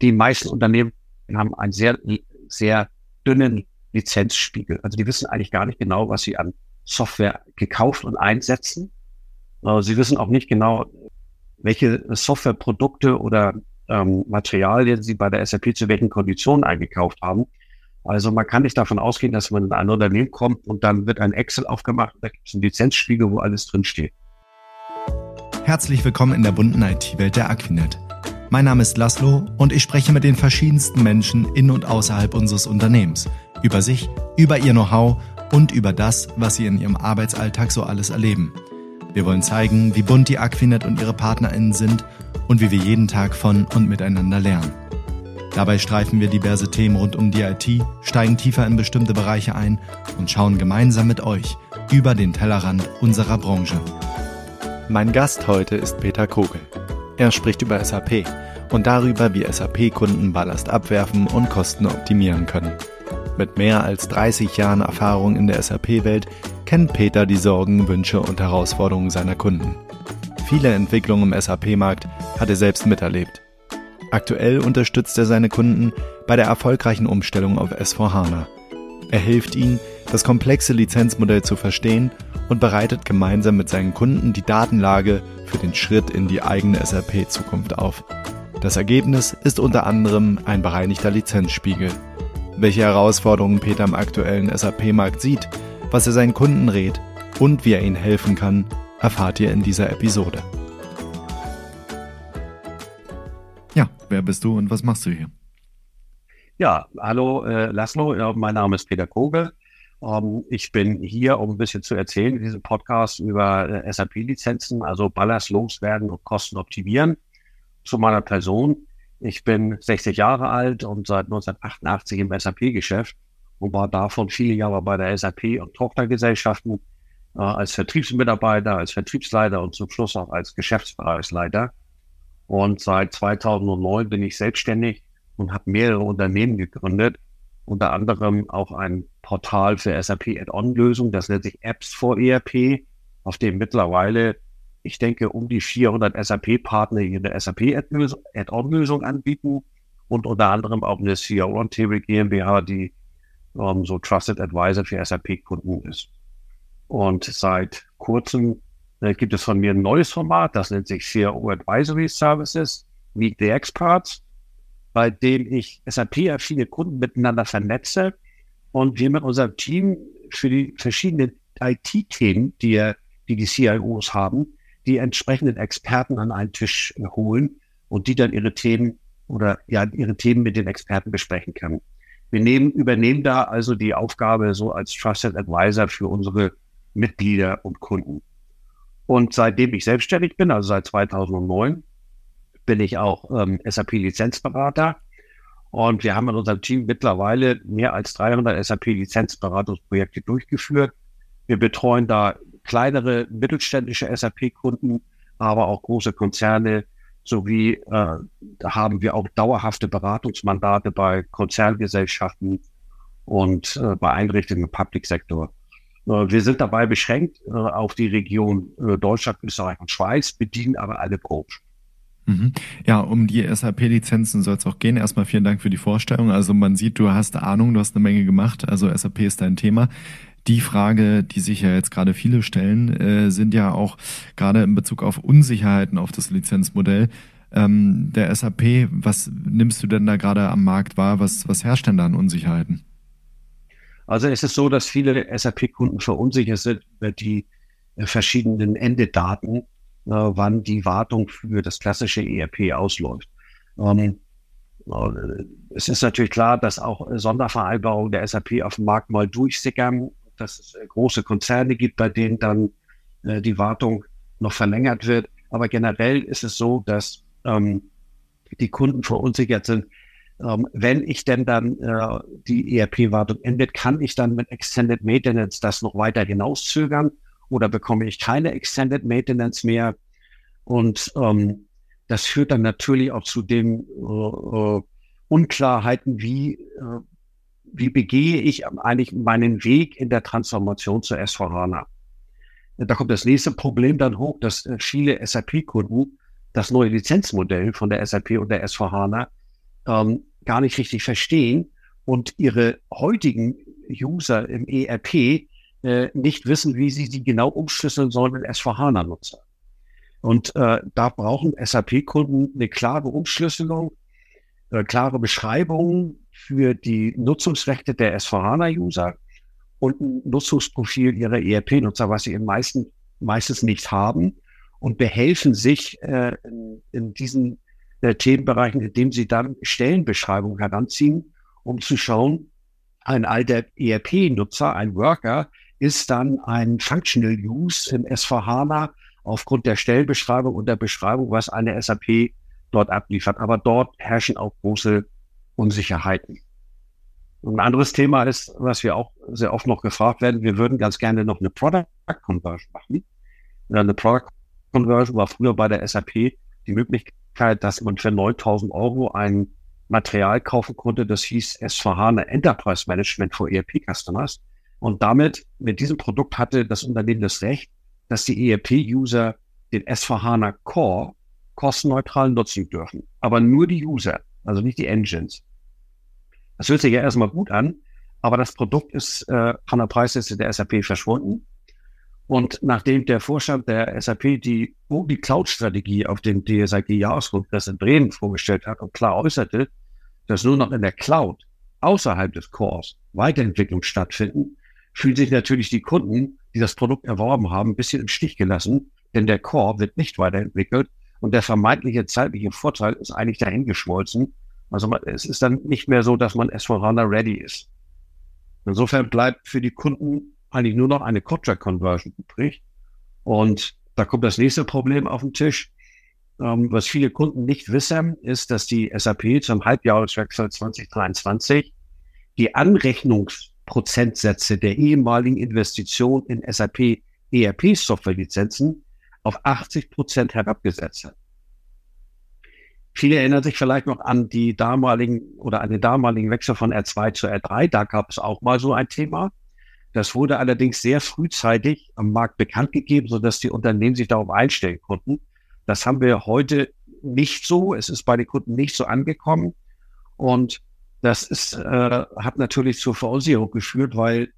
die meisten Unternehmen haben einen sehr, sehr dünnen Lizenzspiegel. Also die wissen eigentlich gar nicht genau, was sie an Software gekauft und einsetzen. Sie wissen auch nicht genau, welche Softwareprodukte oder ähm, Materialien sie bei der SAP zu welchen Konditionen eingekauft haben. Also man kann nicht davon ausgehen, dass man in ein Unternehmen kommt und dann wird ein Excel aufgemacht da gibt es einen Lizenzspiegel, wo alles drinsteht. Herzlich willkommen in der bunten IT-Welt der Aquinet. Mein Name ist Laszlo und ich spreche mit den verschiedensten Menschen in und außerhalb unseres Unternehmens über sich, über ihr Know-how und über das, was sie in ihrem Arbeitsalltag so alles erleben. Wir wollen zeigen, wie bunt die Aquinet und ihre PartnerInnen sind und wie wir jeden Tag von und miteinander lernen. Dabei streifen wir diverse Themen rund um die IT, steigen tiefer in bestimmte Bereiche ein und schauen gemeinsam mit euch über den Tellerrand unserer Branche. Mein Gast heute ist Peter Kogel. Er spricht über SAP und darüber, wie SAP-Kunden Ballast abwerfen und Kosten optimieren können. Mit mehr als 30 Jahren Erfahrung in der SAP-Welt kennt Peter die Sorgen, Wünsche und Herausforderungen seiner Kunden. Viele Entwicklungen im SAP-Markt hat er selbst miterlebt. Aktuell unterstützt er seine Kunden bei der erfolgreichen Umstellung auf S4HANA. Er hilft ihnen, das komplexe Lizenzmodell zu verstehen und bereitet gemeinsam mit seinen Kunden die Datenlage für den Schritt in die eigene SAP-Zukunft auf. Das Ergebnis ist unter anderem ein bereinigter Lizenzspiegel. Welche Herausforderungen Peter im aktuellen SAP-Markt sieht, was er seinen Kunden rät und wie er ihnen helfen kann, erfahrt ihr in dieser Episode. Ja, wer bist du und was machst du hier? Ja, hallo äh, Laszlo, ja, mein Name ist Peter Kogel. Ähm, ich bin hier, um ein bisschen zu erzählen in diesem Podcast über äh, SAP-Lizenzen, also Ballast loswerden und Kosten optimieren. Zu meiner Person. Ich bin 60 Jahre alt und seit 1988 im SAP-Geschäft und war davon viele Jahre bei der SAP und Tochtergesellschaften äh, als Vertriebsmitarbeiter, als Vertriebsleiter und zum Schluss auch als Geschäftsbereichsleiter. Und seit 2009 bin ich selbstständig und habe mehrere Unternehmen gegründet, unter anderem auch ein Portal für SAP Add-on-Lösungen, das nennt sich Apps for ERP, auf dem mittlerweile, ich denke, um die 400 SAP-Partner ihre SAP Add-on-Lösung anbieten und unter anderem auch eine CEO Roundtable GmbH, die ähm, so Trusted Advisor für SAP-Kunden ist. Und seit kurzem äh, gibt es von mir ein neues Format, das nennt sich CEO Advisory Services, Meet the Experts, bei dem ich SAP-affine Kunden miteinander vernetze und wir mit unserem Team für die verschiedenen IT-Themen, die, die die CIOs haben, die entsprechenden Experten an einen Tisch holen und die dann ihre Themen oder ja ihre Themen mit den Experten besprechen können. Wir nehmen, übernehmen da also die Aufgabe so als Trusted Advisor für unsere Mitglieder und Kunden. Und seitdem ich selbstständig bin, also seit 2009, bin ich auch ähm, SAP-Lizenzberater und wir haben in unserem Team mittlerweile mehr als 300 SAP-Lizenzberatungsprojekte durchgeführt. Wir betreuen da kleinere mittelständische SAP-Kunden, aber auch große Konzerne sowie äh, haben wir auch dauerhafte Beratungsmandate bei Konzerngesellschaften und äh, bei Einrichtungen im Public Sektor. Äh, wir sind dabei beschränkt äh, auf die Region äh, Deutschland, Österreich und Schweiz, bedienen aber alle Branchen. Mhm. Ja, um die SAP-Lizenzen soll es auch gehen. Erstmal vielen Dank für die Vorstellung. Also man sieht, du hast Ahnung, du hast eine Menge gemacht. Also SAP ist dein Thema. Die Frage, die sich ja jetzt gerade viele stellen, äh, sind ja auch gerade in Bezug auf Unsicherheiten auf das Lizenzmodell ähm, der SAP. Was nimmst du denn da gerade am Markt wahr? Was, was herrscht denn da an Unsicherheiten? Also es ist so, dass viele SAP-Kunden verunsichert sind über die äh, verschiedenen Endedaten äh, wann die Wartung für das klassische ERP ausläuft. Ähm, äh, es ist natürlich klar, dass auch Sondervereinbarungen der SAP auf dem Markt mal durchsickern, dass es äh, große Konzerne gibt, bei denen dann äh, die Wartung noch verlängert wird. Aber generell ist es so, dass ähm, die Kunden verunsichert sind. Ähm, wenn ich denn dann äh, die ERP-Wartung endet, kann ich dann mit Extended Maintenance das noch weiter hinauszögern oder bekomme ich keine Extended Maintenance mehr. Und ähm, das führt dann natürlich auch zu den äh, äh, Unklarheiten, wie, äh, wie begehe ich eigentlich meinen Weg in der Transformation zu S4HANA. Da kommt das nächste Problem dann hoch, dass äh, viele SAP-Kunden das neue Lizenzmodell von der SAP und der S4HANA ähm, gar nicht richtig verstehen und ihre heutigen User im ERP äh, nicht wissen, wie sie sie genau umschlüsseln sollen in S4HANA-Nutzer. Und äh, da brauchen SAP-Kunden eine klare Umschlüsselung, äh, klare Beschreibung für die Nutzungsrechte der S4HANA-User und ein Nutzungsprofil ihrer ERP-Nutzer, was sie im meisten, meistens nicht haben und behelfen sich äh, in, in diesen äh, Themenbereichen, indem sie dann Stellenbeschreibungen heranziehen, um zu schauen, ein alter ERP-Nutzer, ein Worker, ist dann ein Functional Use im S4HANA aufgrund der Stellenbeschreibung und der Beschreibung, was eine SAP dort abliefert. Aber dort herrschen auch große Unsicherheiten. Ein anderes Thema ist, was wir auch sehr oft noch gefragt werden, wir würden ganz gerne noch eine Product Conversion machen. Eine Product Conversion war früher bei der SAP die Möglichkeit, dass man für 9000 Euro ein Material kaufen konnte, das hieß S4HANA Enterprise Management for ERP Customers. Und damit, mit diesem Produkt hatte das Unternehmen das Recht, dass die ERP-User den S4HANA Core kostenneutral nutzen dürfen. Aber nur die User, also nicht die Engines. Das hört sich ja erstmal gut an, aber das Produkt ist äh, von der Preisliste der SAP verschwunden. Und nachdem der Vorstand der SAP die, die Cloud-Strategie auf dem DSAG-Jahreskongress in Bremen vorgestellt hat und klar äußerte, dass nur noch in der Cloud außerhalb des Cores Weiterentwicklung stattfinden, fühlen sich natürlich die Kunden, die das Produkt erworben haben, ein bisschen im Stich gelassen, denn der Core wird nicht weiterentwickelt und der vermeintliche zeitliche Vorteil ist eigentlich dahingeschmolzen. Also man, es ist dann nicht mehr so, dass man S4HANA ready ist. Insofern bleibt für die Kunden eigentlich nur noch eine Contract Conversion übrig. Und da kommt das nächste Problem auf den Tisch. Ähm, was viele Kunden nicht wissen, ist, dass die SAP zum Halbjahreswechsel 2023 die Anrechnungsprozentsätze der ehemaligen Investition in SAP ERP Softwarelizenzen auf 80 Prozent herabgesetzt hat. Viele erinnern sich vielleicht noch an die damaligen oder an den damaligen Wechsel von R2 zu R3. Da gab es auch mal so ein Thema. Das wurde allerdings sehr frühzeitig am Markt bekannt gegeben, sodass die Unternehmen sich darauf einstellen konnten. Das haben wir heute nicht so. Es ist bei den Kunden nicht so angekommen. Und das ist, äh, hat natürlich zur Verunsicherung geführt, weil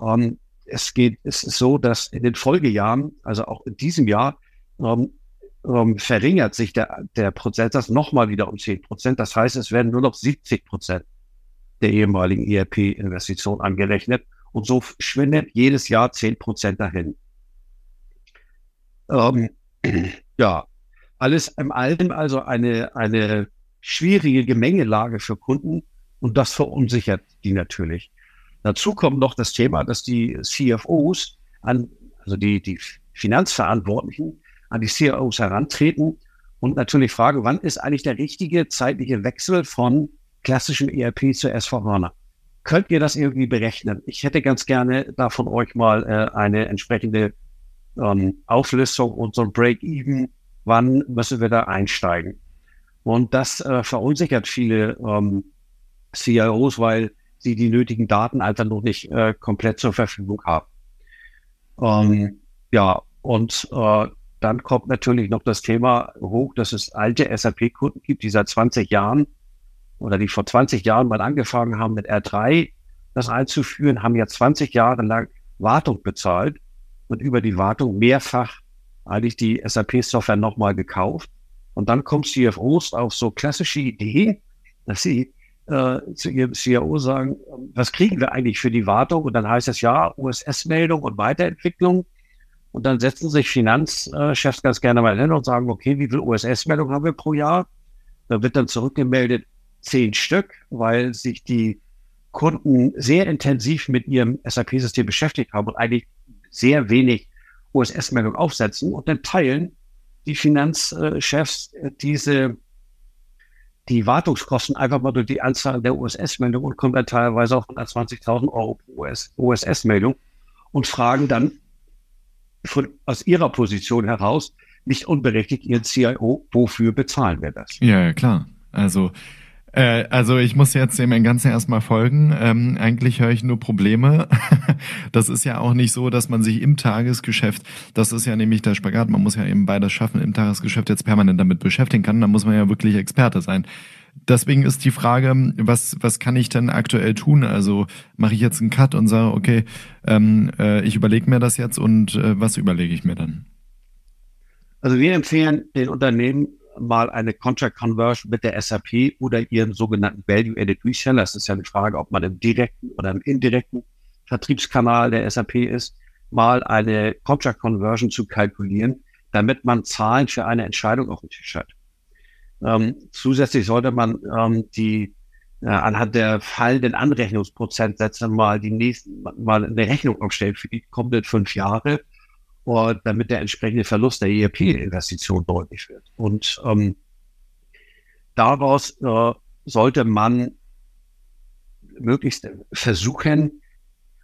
ähm, es geht, es ist so, dass in den Folgejahren, also auch in diesem Jahr, ähm, ähm, verringert sich der, der Prozentsatz nochmal wieder um 10 Prozent. Das heißt, es werden nur noch 70 Prozent der ehemaligen ERP-Investition angerechnet. Und so schwindet jedes Jahr 10 Prozent dahin. Ähm, ja, alles im Alten also eine, eine schwierige Gemengelage für Kunden und das verunsichert die natürlich. Dazu kommt noch das Thema, dass die CFOs an, also die, die Finanzverantwortlichen an die CFOs herantreten und natürlich fragen, wann ist eigentlich der richtige zeitliche Wechsel von klassischem ERP zu S4HANA? Könnt ihr das irgendwie berechnen? Ich hätte ganz gerne da von euch mal äh, eine entsprechende ähm, Auflistung und so ein Break-Even. Wann müssen wir da einsteigen? Und das äh, verunsichert viele ähm, CIOs, weil sie die nötigen Daten einfach noch nicht äh, komplett zur Verfügung haben. Ähm, ja, und äh, dann kommt natürlich noch das Thema hoch, dass es alte SAP-Kunden gibt, die seit 20 Jahren oder die vor 20 Jahren mal angefangen haben mit R3 das einzuführen, haben ja 20 Jahre lang Wartung bezahlt und über die Wartung mehrfach eigentlich die SAP-Software nochmal gekauft. Und dann kommen CFOs auf so klassische Idee, dass sie äh, zu ihrem CIO sagen, was kriegen wir eigentlich für die Wartung? Und dann heißt es ja, USS-Meldung und Weiterentwicklung. Und dann setzen sich Finanzchefs ganz gerne mal hin und sagen, okay, wie viel USS-Meldung haben wir pro Jahr? Da wird dann zurückgemeldet zehn Stück, weil sich die Kunden sehr intensiv mit ihrem SAP-System beschäftigt haben und eigentlich sehr wenig USS-Meldung aufsetzen. Und dann teilen die Finanzchefs diese die Wartungskosten einfach mal durch die Anzahl der USS-Meldungen und kommen dann teilweise auf 120.000 Euro pro USS-Meldung und fragen dann von, aus ihrer Position heraus nicht unberechtigt ihren CIO, wofür bezahlen wir das? Ja, klar. Also äh, also ich muss jetzt dem Ganzen erstmal folgen. Ähm, eigentlich höre ich nur Probleme. das ist ja auch nicht so, dass man sich im Tagesgeschäft, das ist ja nämlich der Spagat, man muss ja eben beides schaffen, im Tagesgeschäft jetzt permanent damit beschäftigen kann. Da muss man ja wirklich Experte sein. Deswegen ist die Frage, was, was kann ich denn aktuell tun? Also mache ich jetzt einen Cut und sage, okay, ähm, äh, ich überlege mir das jetzt und äh, was überlege ich mir dann? Also wir empfehlen den Unternehmen mal eine Contract Conversion mit der SAP oder ihren sogenannten Value-Added Reseller. Es ist ja eine Frage, ob man im direkten oder im indirekten Vertriebskanal der SAP ist, mal eine Contract Conversion zu kalkulieren, damit man Zahlen für eine Entscheidung auf dem Tisch hat. Ähm, zusätzlich sollte man ähm, die äh, anhand der fallenden Anrechnungsprozentsätze mal die nächsten mal eine Rechnung aufstellen für die kommenden fünf Jahre, und damit der entsprechende Verlust der ERP-Investition deutlich wird. Und ähm, daraus äh, sollte man möglichst versuchen,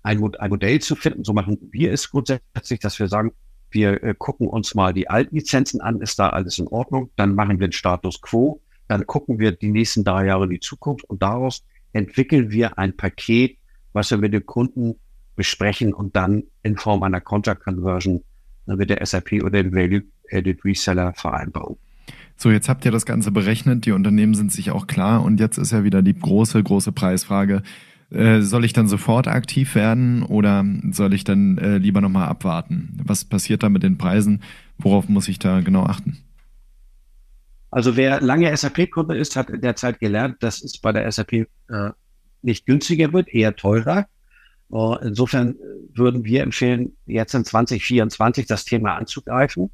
ein, ein, Modell zu finden. So machen wir es grundsätzlich, dass wir sagen, wir äh, gucken uns mal die alten Lizenzen an, ist da alles in Ordnung, dann machen wir den Status quo, dann gucken wir die nächsten drei Jahre in die Zukunft und daraus entwickeln wir ein Paket, was wir mit dem Kunden besprechen und dann in Form einer Contract Conversion mit der SAP oder dem Value Added Reseller vereinbaren. So, jetzt habt ihr das Ganze berechnet, die Unternehmen sind sich auch klar. Und jetzt ist ja wieder die große, große Preisfrage. Äh, soll ich dann sofort aktiv werden oder soll ich dann äh, lieber nochmal abwarten? Was passiert da mit den Preisen? Worauf muss ich da genau achten? Also wer lange SAP-Kunde ist, hat in der Zeit gelernt, dass es bei der SAP äh, nicht günstiger wird, eher teurer. Uh, insofern würden wir empfehlen, jetzt in 2024 das Thema anzugreifen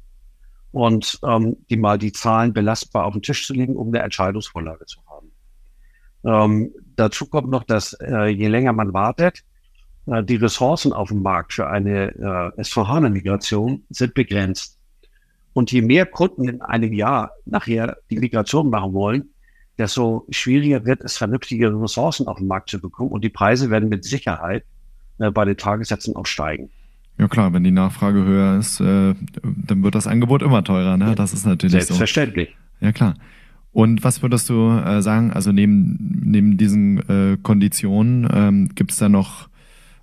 und ähm, die mal die Zahlen belastbar auf den Tisch zu legen, um eine Entscheidungsvorlage zu haben. Ähm, dazu kommt noch, dass äh, je länger man wartet, äh, die Ressourcen auf dem Markt für eine äh, S4HANA-Migration sind begrenzt. Und je mehr Kunden in einem Jahr nachher die Migration machen wollen, desto schwieriger wird es, vernünftige Ressourcen auf dem Markt zu bekommen. Und die Preise werden mit Sicherheit äh, bei den Tagessätzen auch steigen. Ja klar, wenn die Nachfrage höher ist, äh, dann wird das Angebot immer teurer. Ne? Das ist natürlich Selbstverständlich. so. Ja klar. Und was würdest du äh, sagen, also neben, neben diesen äh, Konditionen, ähm, gibt es da noch,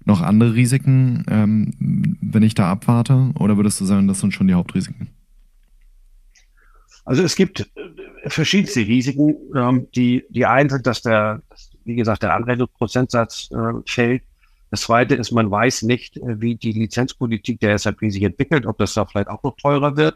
noch andere Risiken, ähm, wenn ich da abwarte? Oder würdest du sagen, das sind schon die Hauptrisiken? Also es gibt äh, verschiedenste Risiken. Ähm, die, die einen sind, dass der, wie gesagt, der Anwendungsprozentsatz äh, fällt. Das zweite ist, man weiß nicht, äh, wie die Lizenzpolitik der SAP sich entwickelt, ob das da vielleicht auch noch teurer wird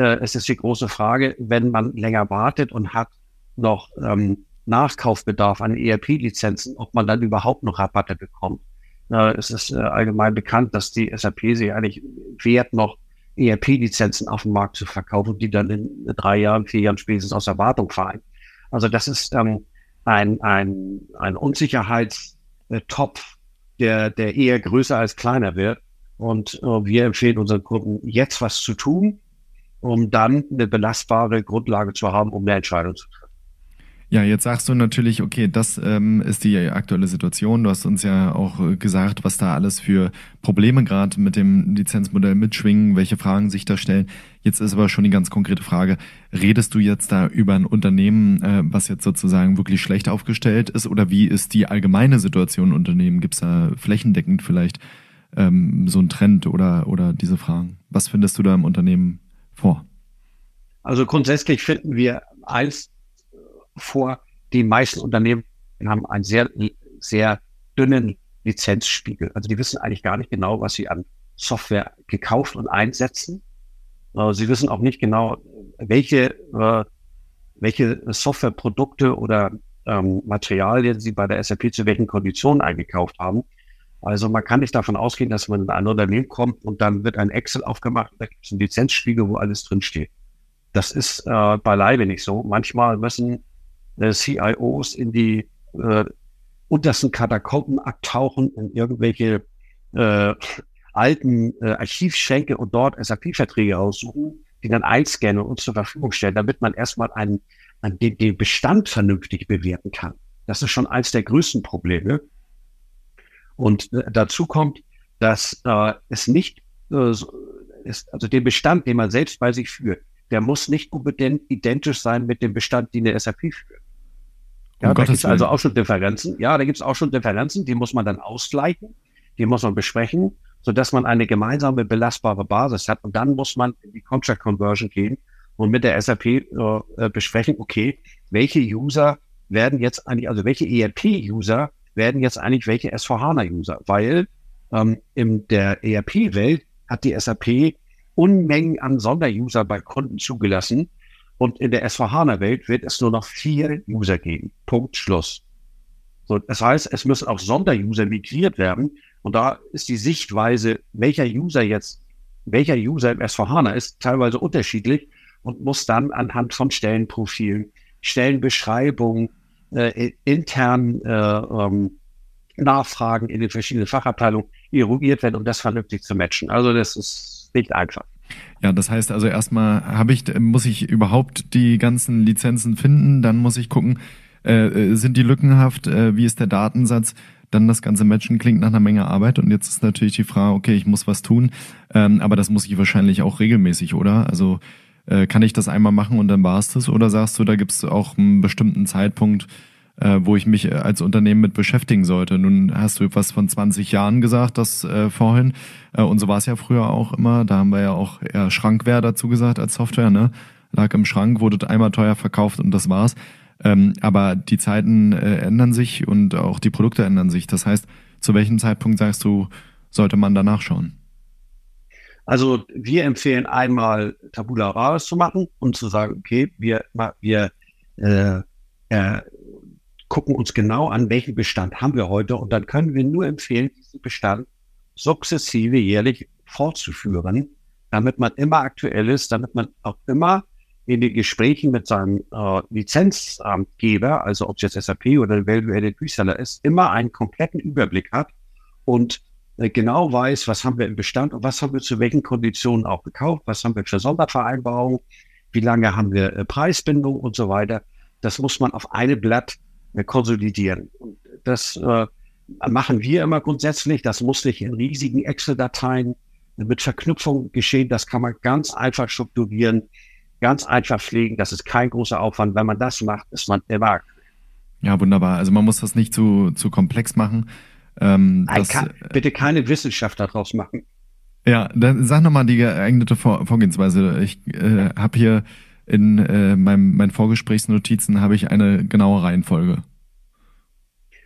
äh, es ist die große Frage, wenn man länger wartet und hat noch ähm, Nachkaufbedarf an ERP-Lizenzen, ob man dann überhaupt noch Rabatte bekommt. Äh, es ist äh, allgemein bekannt, dass die SAP sich eigentlich wert, noch ERP-Lizenzen auf dem Markt zu verkaufen, die dann in drei Jahren, vier Jahren spätestens aus Erwartung fallen. Also das ist ähm, ein, ein, ein Unsicherheitstopf, der, der eher größer als kleiner wird. Und äh, wir empfehlen unseren Kunden, jetzt was zu tun, um dann eine belastbare Grundlage zu haben, um eine Entscheidung zu treffen. Ja, jetzt sagst du natürlich, okay, das ähm, ist die aktuelle Situation. Du hast uns ja auch äh, gesagt, was da alles für Probleme gerade mit dem Lizenzmodell mitschwingen, welche Fragen sich da stellen. Jetzt ist aber schon die ganz konkrete Frage, redest du jetzt da über ein Unternehmen, äh, was jetzt sozusagen wirklich schlecht aufgestellt ist oder wie ist die allgemeine Situation im Unternehmen? Gibt es da flächendeckend vielleicht ähm, so einen Trend oder, oder diese Fragen? Was findest du da im Unternehmen vor? Also grundsätzlich finden wir eins vor, die meisten Unternehmen haben einen sehr, sehr dünnen Lizenzspiegel. Also die wissen eigentlich gar nicht genau, was sie an Software gekauft und einsetzen. Äh, sie wissen auch nicht genau, welche, äh, welche Softwareprodukte oder ähm, Materialien sie bei der SAP zu welchen Konditionen eingekauft haben. Also man kann nicht davon ausgehen, dass man in ein Unternehmen kommt und dann wird ein Excel aufgemacht, da gibt es einen Lizenzspiegel, wo alles drin steht. Das ist äh, beileibe nicht so. Manchmal müssen äh, CIOs in die äh, untersten Katakomben abtauchen, in irgendwelche äh, alten äh, Archivschränke und dort SAP-Verträge aussuchen, die dann einscannen und zur Verfügung stellen, damit man erstmal einen, einen, den, den Bestand vernünftig bewerten kann. Das ist schon eins der größten Probleme. Und äh, dazu kommt, dass äh, es nicht, äh, ist, also den Bestand, den man selbst bei sich führt, der muss nicht unbedingt identisch sein mit dem Bestand, den der SAP führt. Ja, um da gibt es also auch schon Differenzen. Ja, da gibt es auch schon Differenzen, die muss man dann ausgleichen, die muss man besprechen, so dass man eine gemeinsame belastbare Basis hat. Und dann muss man in die Contract Conversion gehen und mit der SAP äh, äh, besprechen, okay, welche User werden jetzt eigentlich, also welche ERP-User werden jetzt eigentlich welche S4HANA-User? Weil ähm, in der ERP-Welt hat die SAP Unmengen an Sonderuser bei Kunden zugelassen. Und in der S4HANA-Welt wird es nur noch vier User geben. Punkt, Schluss. So, das heißt, es müssen auch Sonderuser migriert werden. Und da ist die Sichtweise, welcher User jetzt, welcher User im S4HANA ist, teilweise unterschiedlich und muss dann anhand von Stellenprofilen, Stellenbeschreibungen, äh, intern äh, ähm, Nachfragen in den verschiedenen Fachabteilungen eruiert werden, um das vernünftig zu matchen. Also das ist nicht einfach. Ja, das heißt also erstmal habe ich, muss ich überhaupt die ganzen Lizenzen finden, dann muss ich gucken, äh, äh, sind die lückenhaft, äh, wie ist der Datensatz, dann das ganze Matchen klingt nach einer Menge Arbeit und jetzt ist natürlich die Frage, okay, ich muss was tun, ähm, aber das muss ich wahrscheinlich auch regelmäßig, oder? Also äh, kann ich das einmal machen und dann war es das oder sagst du, da gibt es auch einen bestimmten Zeitpunkt, äh, wo ich mich äh, als Unternehmen mit beschäftigen sollte. Nun hast du etwas von 20 Jahren gesagt, das äh, vorhin. Äh, und so war es ja früher auch immer. Da haben wir ja auch eher Schrankware dazu gesagt als Software, ne? Lag im Schrank, wurde einmal teuer verkauft und das war's. Ähm, aber die Zeiten äh, ändern sich und auch die Produkte ändern sich. Das heißt, zu welchem Zeitpunkt sagst du, sollte man danach schauen? Also wir empfehlen einmal Tabula Rasa zu machen und zu sagen, okay, wir, wir äh, äh, gucken uns genau an, welchen Bestand haben wir heute. Und dann können wir nur empfehlen, diesen Bestand sukzessive jährlich fortzuführen, damit man immer aktuell ist, damit man auch immer in den Gesprächen mit seinem äh, Lizenzgeber, also ob es jetzt SAP oder Value-Added Reseller ist, immer einen kompletten Überblick hat und genau weiß, was haben wir im Bestand und was haben wir zu welchen Konditionen auch gekauft, was haben wir für Sondervereinbarungen, wie lange haben wir äh, Preisbindung und so weiter. Das muss man auf eine Blatt äh, konsolidieren. Und das äh, machen wir immer grundsätzlich. Das muss nicht in riesigen Excel-Dateien mit Verknüpfung geschehen. Das kann man ganz einfach strukturieren, ganz einfach pflegen. Das ist kein großer Aufwand. Wenn man das macht, ist man immer. Ja, wunderbar. Also man muss das nicht zu, zu komplex machen. Ähm, das, kann, bitte keine Wissenschaft daraus machen. Ja, dann sag nochmal die geeignete Vor Vorgehensweise. Ich äh, habe hier in äh, meinem, meinen Vorgesprächsnotizen habe ich eine genaue Reihenfolge.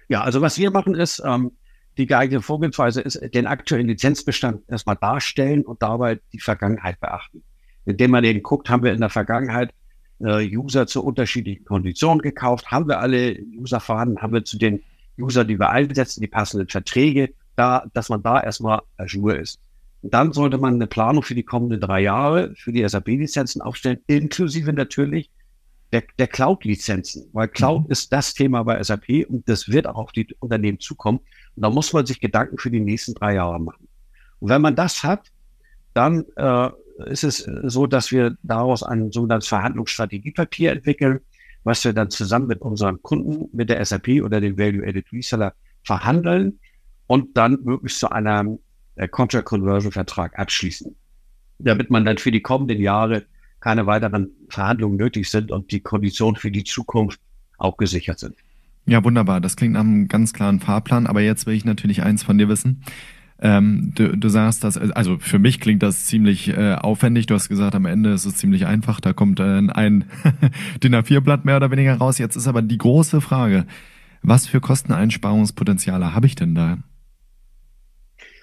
Ja, also was wir machen ist, ähm, die geeignete Vorgehensweise ist, den aktuellen Lizenzbestand erstmal darstellen und dabei die Vergangenheit beachten. Indem man eben guckt, haben wir in der Vergangenheit äh, User zu unterschiedlichen Konditionen gekauft, haben wir alle User vorhanden, haben wir zu den User, die wir einsetzen, die passenden Verträge, da, dass man da erstmal Azure ist. Und dann sollte man eine Planung für die kommenden drei Jahre für die SAP-Lizenzen aufstellen, inklusive natürlich der, der Cloud-Lizenzen, weil Cloud mhm. ist das Thema bei SAP und das wird auch auf die Unternehmen zukommen. Und da muss man sich Gedanken für die nächsten drei Jahre machen. Und wenn man das hat, dann äh, ist es so, dass wir daraus ein sogenanntes Verhandlungsstrategiepapier entwickeln, was wir dann zusammen mit unseren Kunden, mit der SAP oder dem Value-Added Reseller verhandeln und dann möglichst zu einem äh, Contract Conversion Vertrag abschließen, damit man dann für die kommenden Jahre keine weiteren Verhandlungen nötig sind und die Konditionen für die Zukunft auch gesichert sind. Ja, wunderbar. Das klingt nach einem ganz klaren Fahrplan. Aber jetzt will ich natürlich eins von dir wissen. Ähm, du, du sagst das, also für mich klingt das ziemlich äh, aufwendig. Du hast gesagt, am Ende ist es ziemlich einfach. Da kommt äh, ein DIN A4-Blatt mehr oder weniger raus. Jetzt ist aber die große Frage, was für Kosteneinsparungspotenziale habe ich denn da?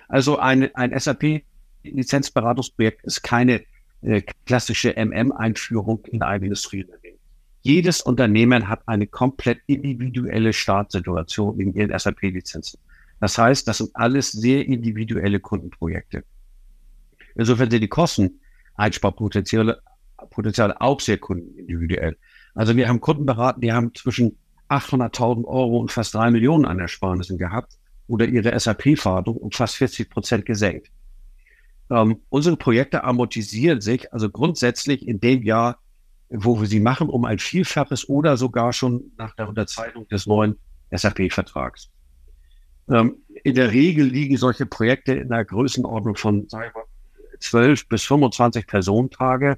Also ein, ein SAP-Lizenzberatungsprojekt ist keine äh, klassische MM-Einführung in der Industrie. Jedes Unternehmen hat eine komplett individuelle Startsituation in ihren SAP-Lizenzen. Das heißt, das sind alles sehr individuelle Kundenprojekte. Insofern sind die Kosteneinsparpotenziale Potenziale auch sehr kundenindividuell. Also wir haben Kunden beraten, die haben zwischen 800.000 Euro und fast drei Millionen an Ersparnissen gehabt oder ihre SAP-Fahrdung um fast 40 Prozent gesenkt. Ähm, unsere Projekte amortisieren sich also grundsätzlich in dem Jahr, wo wir sie machen, um ein Vielfaches oder sogar schon nach der Unterzeichnung des neuen SAP-Vertrags. Ähm, in der Regel liegen solche Projekte in der Größenordnung von wir, 12 bis 25 Personentage.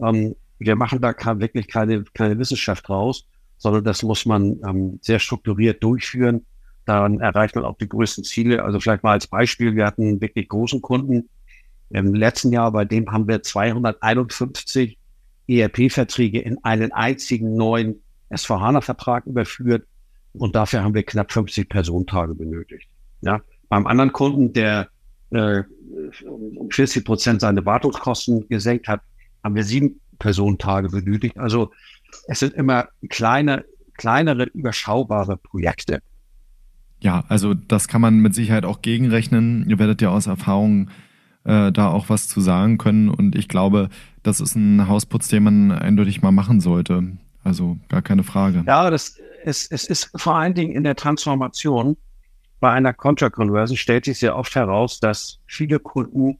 Ähm, wir machen da kann, wirklich keine, keine Wissenschaft draus, sondern das muss man ähm, sehr strukturiert durchführen. Dann erreicht man auch die größten Ziele. Also vielleicht mal als Beispiel, wir hatten wirklich großen Kunden im letzten Jahr, bei dem haben wir 251 ERP-Verträge in einen einzigen neuen S4HANA-Vertrag überführt und dafür haben wir knapp 50 Personentage benötigt. Ja, beim anderen Kunden, der äh, um 40 Prozent seine Wartungskosten gesenkt hat, haben wir sieben Personentage benötigt. Also es sind immer kleine, kleinere, überschaubare Projekte. Ja, also das kann man mit Sicherheit auch gegenrechnen. Ihr werdet ja aus Erfahrung äh, da auch was zu sagen können. Und ich glaube, das ist ein Hausputz, den man eindeutig mal machen sollte. Also gar keine Frage. Ja, das, es, es ist vor allen Dingen in der Transformation bei einer Contract Conversion stellt sich sehr oft heraus, dass viele Kunden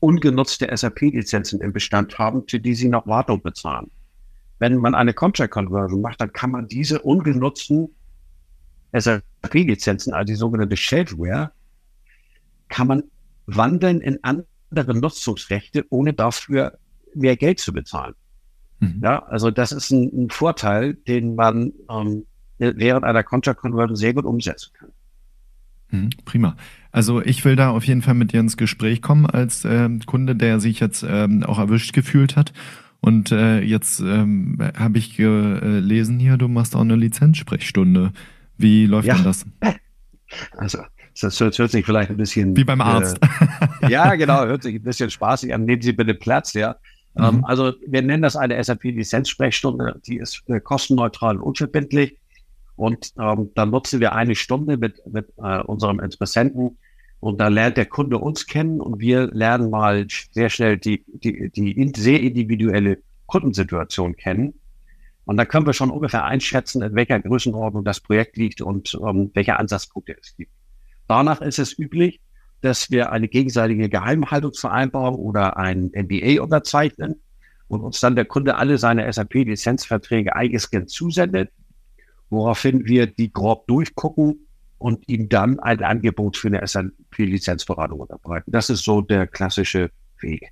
ungenutzte SAP-Lizenzen im Bestand haben, für die sie noch Wartung bezahlen. Wenn man eine Contract Conversion macht, dann kann man diese ungenutzten SAP-Lizenzen, also die sogenannte Shelfware, kann man wandeln in andere Nutzungsrechte, ohne dafür mehr Geld zu bezahlen. Mhm. Ja, also das ist ein, ein Vorteil, den man ähm, während einer Contract Conversion sehr gut umsetzen kann. Mhm, prima. Also ich will da auf jeden Fall mit dir ins Gespräch kommen als äh, Kunde, der sich jetzt ähm, auch erwischt gefühlt hat. Und äh, jetzt ähm, habe ich gelesen hier, du machst auch eine Lizenzsprechstunde. Wie läuft ja. denn das? Also das hört, sich vielleicht ein bisschen wie beim Arzt. Äh, ja, genau, hört sich ein bisschen spaßig an. Nehmen Sie bitte Platz, ja. Ähm, mhm. also wir nennen das eine SAP-Lizenzsprechstunde. Die ist äh, kostenneutral und unverbindlich. Und ähm, dann nutzen wir eine Stunde mit, mit äh, unserem Interessenten und da lernt der Kunde uns kennen und wir lernen mal sehr schnell die, die, die sehr individuelle Kundensituation kennen. Und dann können wir schon ungefähr einschätzen, in welcher Größenordnung das Projekt liegt und ähm, welche Ansatzpunkte es gibt. Danach ist es üblich, dass wir eine gegenseitige Geheimhaltungsvereinbarung oder ein NDA unterzeichnen und uns dann der Kunde alle seine SAP-Lizenzverträge eingescannt zusendet woraufhin wir die grob durchgucken und ihm dann ein Angebot für eine SAP-Lizenzberatung unterbreiten. Das ist so der klassische Weg.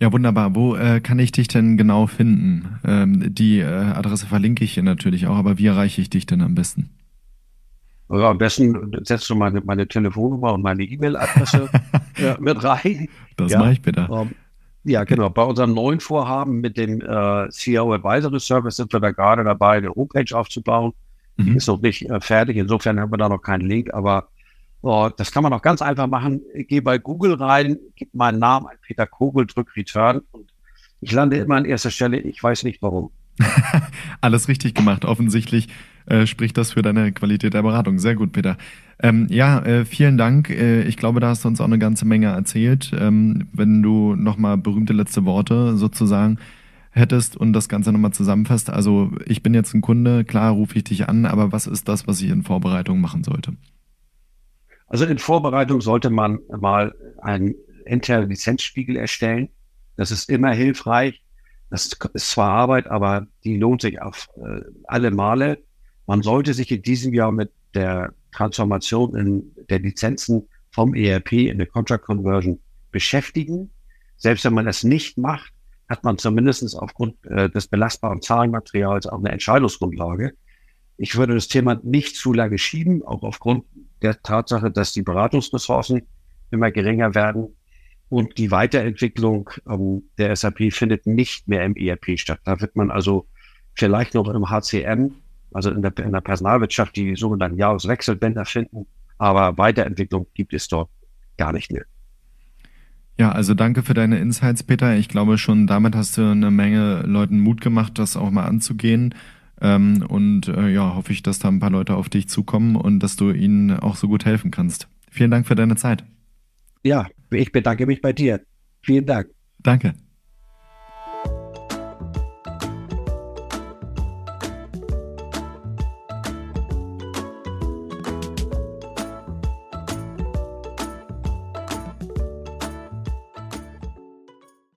Ja, wunderbar. Wo äh, kann ich dich denn genau finden? Ähm, die äh, Adresse verlinke ich hier natürlich auch, aber wie erreiche ich dich denn am besten? Ja, am besten setzt du meine, meine Telefonnummer und meine E-Mail-Adresse äh, mit rein. Das ja. mache ich bitte. Um, ähm, ja, genau. Bei unserem neuen Vorhaben mit dem äh, CEO Advisory Service sind wir da gerade dabei, eine Homepage aufzubauen. Mhm. Ist noch nicht äh, fertig. Insofern haben wir da noch keinen Link, aber oh, das kann man auch ganz einfach machen. Ich gehe bei Google rein, gebe meinen Namen ein, Peter Kogel, drück Return und ich lande immer an erster Stelle. Ich weiß nicht warum. Alles richtig gemacht. Offensichtlich äh, spricht das für deine Qualität der Beratung. Sehr gut, Peter. Ähm, ja, äh, vielen Dank. Äh, ich glaube, da hast du uns auch eine ganze Menge erzählt. Ähm, wenn du nochmal berühmte letzte Worte sozusagen hättest und das Ganze nochmal zusammenfasst. Also ich bin jetzt ein Kunde, klar rufe ich dich an, aber was ist das, was ich in Vorbereitung machen sollte? Also in Vorbereitung sollte man mal einen internen Lizenzspiegel erstellen. Das ist immer hilfreich. Das ist zwar Arbeit, aber die lohnt sich auf äh, alle Male. Man sollte sich in diesem Jahr mit der Transformation in der Lizenzen vom ERP in der Contract Conversion beschäftigen. Selbst wenn man das nicht macht, hat man zumindest aufgrund äh, des belastbaren Zahlenmaterials auch eine Entscheidungsgrundlage. Ich würde das Thema nicht zu lange schieben, auch aufgrund der Tatsache, dass die Beratungsressourcen immer geringer werden und die Weiterentwicklung ähm, der SAP findet nicht mehr im ERP statt. Da wird man also vielleicht noch im HCM also in der, in der Personalwirtschaft die sogenannten Jahreswechselbänder finden, aber Weiterentwicklung gibt es dort gar nicht mehr. Ja, also danke für deine Insights, Peter. Ich glaube schon, damit hast du eine Menge Leuten Mut gemacht, das auch mal anzugehen. Ähm, und äh, ja, hoffe ich, dass da ein paar Leute auf dich zukommen und dass du ihnen auch so gut helfen kannst. Vielen Dank für deine Zeit. Ja, ich bedanke mich bei dir. Vielen Dank. Danke.